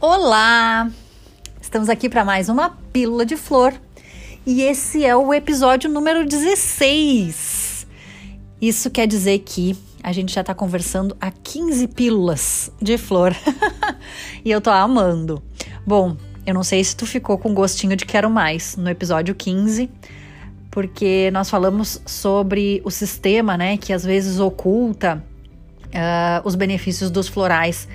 Olá! Estamos aqui para mais uma Pílula de Flor e esse é o episódio número 16. Isso quer dizer que a gente já está conversando há 15 pílulas de flor e eu tô amando. Bom, eu não sei se tu ficou com gostinho de quero mais no episódio 15, porque nós falamos sobre o sistema, né, que às vezes oculta uh, os benefícios dos florais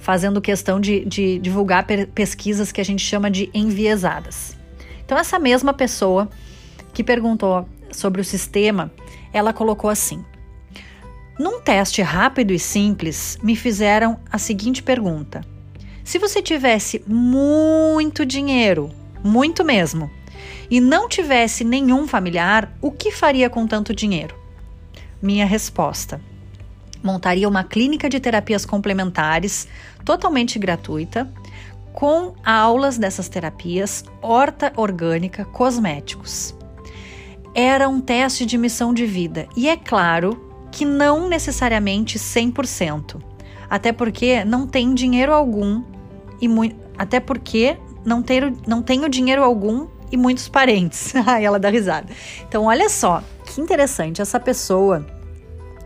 fazendo questão de, de divulgar pesquisas que a gente chama de enviesadas. Então, essa mesma pessoa que perguntou sobre o sistema, ela colocou assim: Num teste rápido e simples, me fizeram a seguinte pergunta: Se você tivesse muito dinheiro, muito mesmo, e não tivesse nenhum familiar, o que faria com tanto dinheiro? Minha resposta: montaria uma clínica de terapias complementares totalmente gratuita, com aulas dessas terapias, horta orgânica, cosméticos. Era um teste de missão de vida e é claro que não necessariamente 100%, até porque não tem dinheiro algum e até porque não, ter, não tenho dinheiro algum e muitos parentes. Aí ela dá risada. Então, olha só, que interessante, essa pessoa,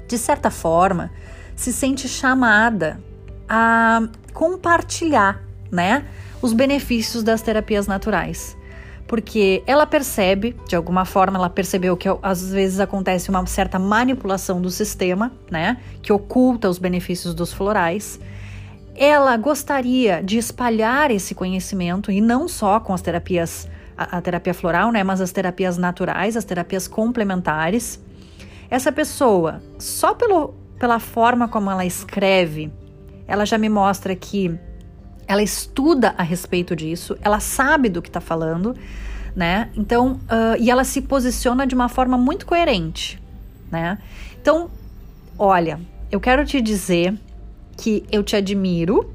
de certa forma, se sente chamada a compartilhar, né, os benefícios das terapias naturais. Porque ela percebe, de alguma forma, ela percebeu que às vezes acontece uma certa manipulação do sistema, né, que oculta os benefícios dos florais. Ela gostaria de espalhar esse conhecimento e não só com as terapias, a, a terapia floral, né, mas as terapias naturais, as terapias complementares. Essa pessoa, só pelo, pela forma como ela escreve, ela já me mostra que ela estuda a respeito disso, ela sabe do que está falando, né? Então, uh, e ela se posiciona de uma forma muito coerente, né? Então, olha, eu quero te dizer que eu te admiro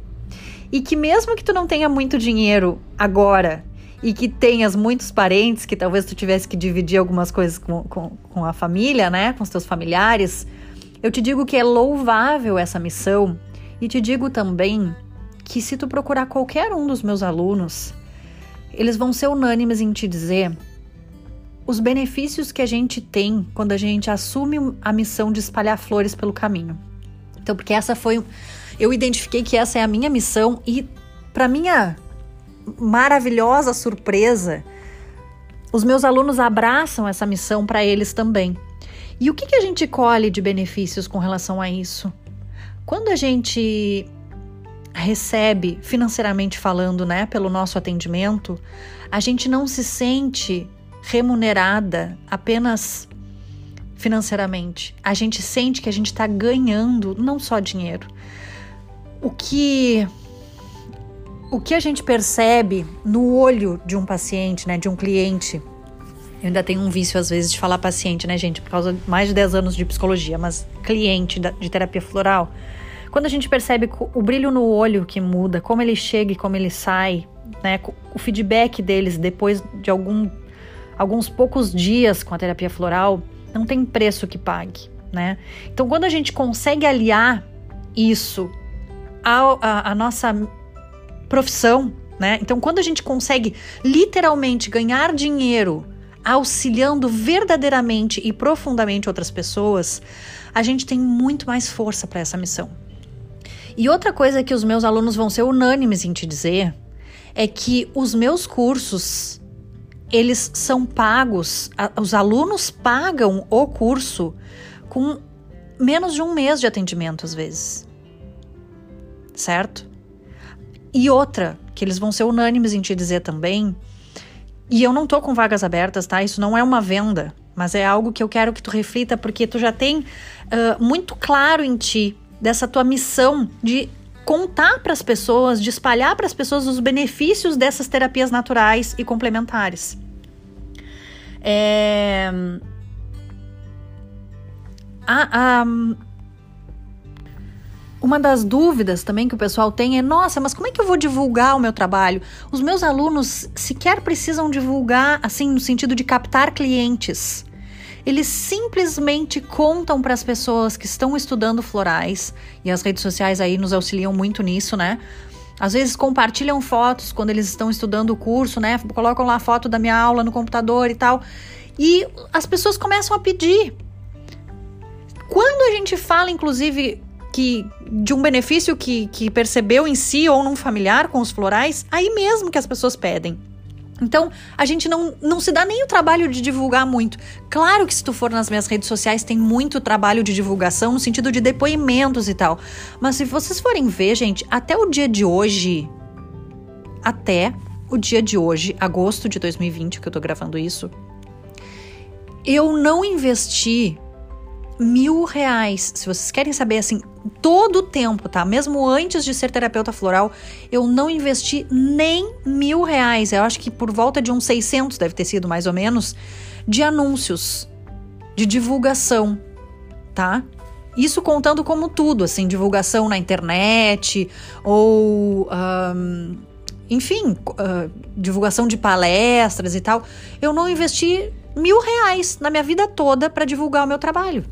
e que mesmo que tu não tenha muito dinheiro agora e que tenhas muitos parentes, que talvez tu tivesse que dividir algumas coisas com, com, com a família, né? Com os teus familiares, eu te digo que é louvável essa missão e te digo também que se tu procurar qualquer um dos meus alunos, eles vão ser unânimes em te dizer os benefícios que a gente tem quando a gente assume a missão de espalhar flores pelo caminho. Então, porque essa foi eu identifiquei que essa é a minha missão e para minha maravilhosa surpresa, os meus alunos abraçam essa missão para eles também. E o que, que a gente colhe de benefícios com relação a isso? Quando a gente recebe, financeiramente falando, né, pelo nosso atendimento, a gente não se sente remunerada apenas financeiramente. A gente sente que a gente está ganhando não só dinheiro. O que o que a gente percebe no olho de um paciente, né, de um cliente, eu ainda tenho um vício, às vezes, de falar paciente, né, gente? Por causa de mais de 10 anos de psicologia, mas cliente de terapia floral. Quando a gente percebe o brilho no olho que muda, como ele chega e como ele sai, né? O feedback deles depois de algum, alguns poucos dias com a terapia floral, não tem preço que pague, né? Então, quando a gente consegue aliar isso à, à nossa profissão, né? Então, quando a gente consegue literalmente ganhar dinheiro auxiliando verdadeiramente e profundamente outras pessoas, a gente tem muito mais força para essa missão. E outra coisa que os meus alunos vão ser unânimes em te dizer é que os meus cursos eles são pagos, os alunos pagam o curso com menos de um mês de atendimento às vezes. Certo? E outra, que eles vão ser unânimes em te dizer também, e eu não tô com vagas abertas, tá? Isso não é uma venda, mas é algo que eu quero que tu reflita, porque tu já tem uh, muito claro em ti dessa tua missão de contar para as pessoas, de espalhar para as pessoas os benefícios dessas terapias naturais e complementares. É... A, a, uma das dúvidas também que o pessoal tem é: nossa, mas como é que eu vou divulgar o meu trabalho? Os meus alunos sequer precisam divulgar, assim, no sentido de captar clientes. Eles simplesmente contam para as pessoas que estão estudando florais, e as redes sociais aí nos auxiliam muito nisso, né? Às vezes compartilham fotos quando eles estão estudando o curso, né? Colocam lá a foto da minha aula no computador e tal. E as pessoas começam a pedir. Quando a gente fala, inclusive, que de um benefício que, que percebeu em si ou num familiar com os florais, aí mesmo que as pessoas pedem. Então, a gente não, não se dá nem o trabalho de divulgar muito. Claro que se tu for nas minhas redes sociais, tem muito trabalho de divulgação no sentido de depoimentos e tal. Mas se vocês forem ver, gente, até o dia de hoje, até o dia de hoje, agosto de 2020, que eu tô gravando isso, eu não investi mil reais. Se vocês querem saber, assim, todo o tempo, tá? Mesmo antes de ser terapeuta floral, eu não investi nem mil reais. Eu acho que por volta de uns 600, deve ter sido mais ou menos, de anúncios, de divulgação, tá? Isso contando como tudo, assim, divulgação na internet ou. Um, enfim, uh, divulgação de palestras e tal. Eu não investi mil reais na minha vida toda para divulgar o meu trabalho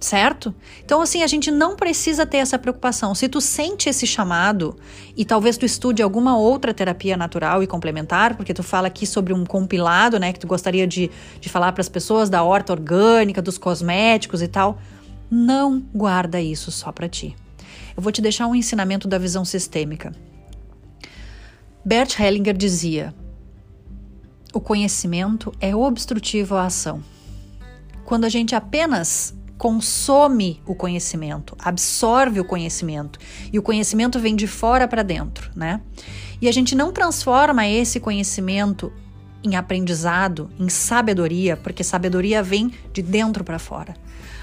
certo? Então, assim, a gente não precisa ter essa preocupação. Se tu sente esse chamado, e talvez tu estude alguma outra terapia natural e complementar, porque tu fala aqui sobre um compilado, né, que tu gostaria de, de falar para as pessoas da horta orgânica, dos cosméticos e tal, não guarda isso só para ti. Eu vou te deixar um ensinamento da visão sistêmica. Bert Hellinger dizia: o conhecimento é obstrutivo à ação. Quando a gente apenas consome o conhecimento, absorve o conhecimento. E o conhecimento vem de fora para dentro, né? E a gente não transforma esse conhecimento em aprendizado, em sabedoria, porque sabedoria vem de dentro para fora.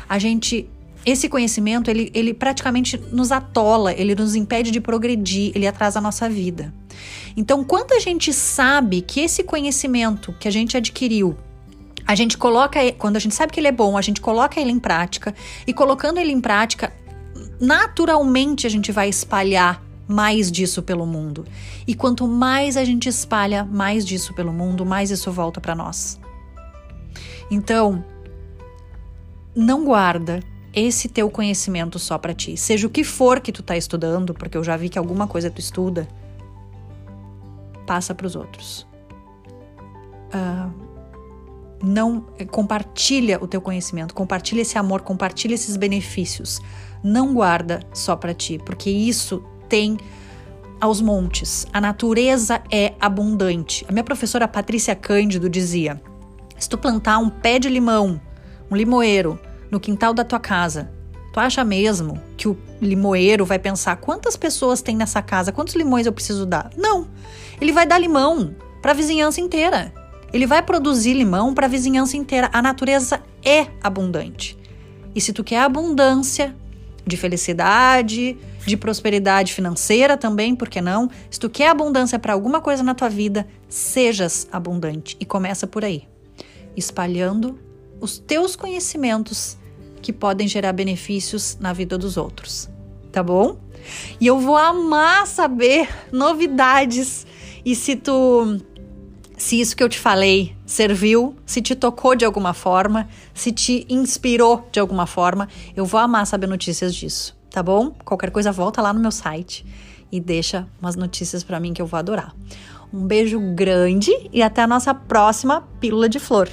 A gente esse conhecimento, ele, ele praticamente nos atola, ele nos impede de progredir, ele atrasa a nossa vida. Então, quando a gente sabe que esse conhecimento que a gente adquiriu a gente coloca, quando a gente sabe que ele é bom, a gente coloca ele em prática e colocando ele em prática, naturalmente a gente vai espalhar mais disso pelo mundo. E quanto mais a gente espalha mais disso pelo mundo, mais isso volta para nós. Então, não guarda esse teu conhecimento só para ti. Seja o que for que tu tá estudando, porque eu já vi que alguma coisa tu estuda, passa para os outros. Uh, não eh, compartilha o teu conhecimento, compartilha esse amor, compartilha esses benefícios. Não guarda só para ti, porque isso tem aos montes. A natureza é abundante. A minha professora Patrícia Cândido dizia: se tu plantar um pé de limão, um limoeiro, no quintal da tua casa, tu acha mesmo que o limoeiro vai pensar quantas pessoas tem nessa casa, quantos limões eu preciso dar? Não. Ele vai dar limão para a vizinhança inteira. Ele vai produzir limão para a vizinhança inteira. A natureza é abundante. E se tu quer abundância de felicidade, de prosperidade financeira também, por que não? Se tu quer abundância para alguma coisa na tua vida, sejas abundante e começa por aí, espalhando os teus conhecimentos que podem gerar benefícios na vida dos outros, tá bom? E eu vou amar saber novidades e se tu se isso que eu te falei serviu, se te tocou de alguma forma, se te inspirou de alguma forma, eu vou amar saber notícias disso, tá bom? Qualquer coisa volta lá no meu site e deixa umas notícias para mim que eu vou adorar. Um beijo grande e até a nossa próxima pílula de flor.